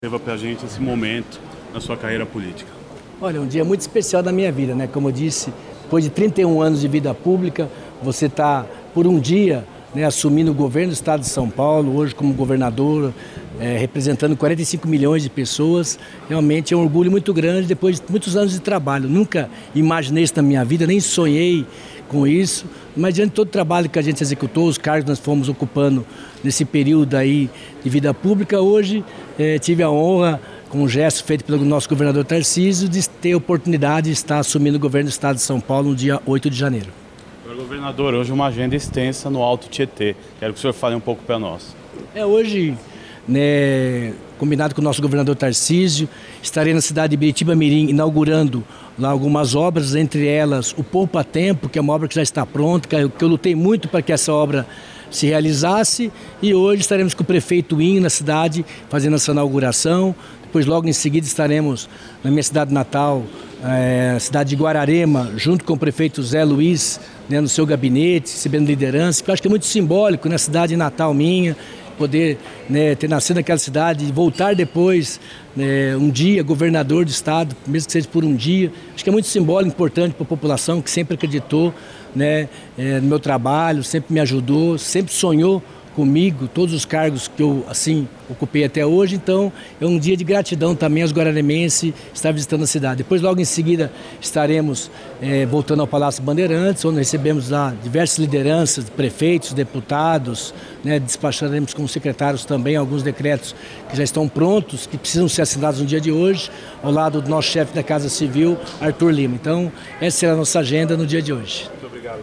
Leva para a gente esse momento na sua carreira política. Olha, um dia muito especial da minha vida, né? Como eu disse, depois de 31 anos de vida pública, você está por um dia né, assumindo o governo do estado de São Paulo, hoje como governador, é, representando 45 milhões de pessoas. Realmente é um orgulho muito grande depois de muitos anos de trabalho. Nunca imaginei isso na minha vida, nem sonhei com isso, mas diante de todo o trabalho que a gente executou, os cargos que nós fomos ocupando nesse período aí de vida pública, hoje é, tive a honra com um gesto feito pelo nosso governador Tarcísio, de ter a oportunidade de estar assumindo o governo do Estado de São Paulo no dia 8 de janeiro. Governador, hoje uma agenda extensa no Alto Tietê. Quero que o senhor fale um pouco para nós. É, hoje, né, combinado com o nosso governador Tarcísio, estarei na cidade de Biritiba Mirim inaugurando lá algumas obras, entre elas o Poupa Tempo, que é uma obra que já está pronta, que eu, lutei muito para que essa obra se realizasse e hoje estaremos com o prefeito In na cidade fazendo essa inauguração. Depois, logo em seguida, estaremos na minha cidade natal, é, cidade de Guararema, junto com o prefeito Zé Luiz, né, no seu gabinete, recebendo liderança, que eu acho que é muito simbólico na cidade natal minha, poder né, ter nascido naquela cidade e voltar depois, né, um dia, governador do estado, mesmo que seja por um dia. Acho que é muito simbólico, importante para a população que sempre acreditou né, é, no meu trabalho, sempre me ajudou, sempre sonhou comigo todos os cargos que eu assim ocupei até hoje. Então é um dia de gratidão também aos guararemenses estar visitando a cidade. Depois logo em seguida estaremos é, voltando ao Palácio Bandeirantes, onde recebemos lá diversas lideranças, prefeitos, deputados, né, despacharemos com secretários também alguns decretos que já estão prontos, que precisam ser assinados no dia de hoje, ao lado do nosso chefe da Casa Civil, Arthur Lima. Então essa será a nossa agenda no dia de hoje. Muito obrigado,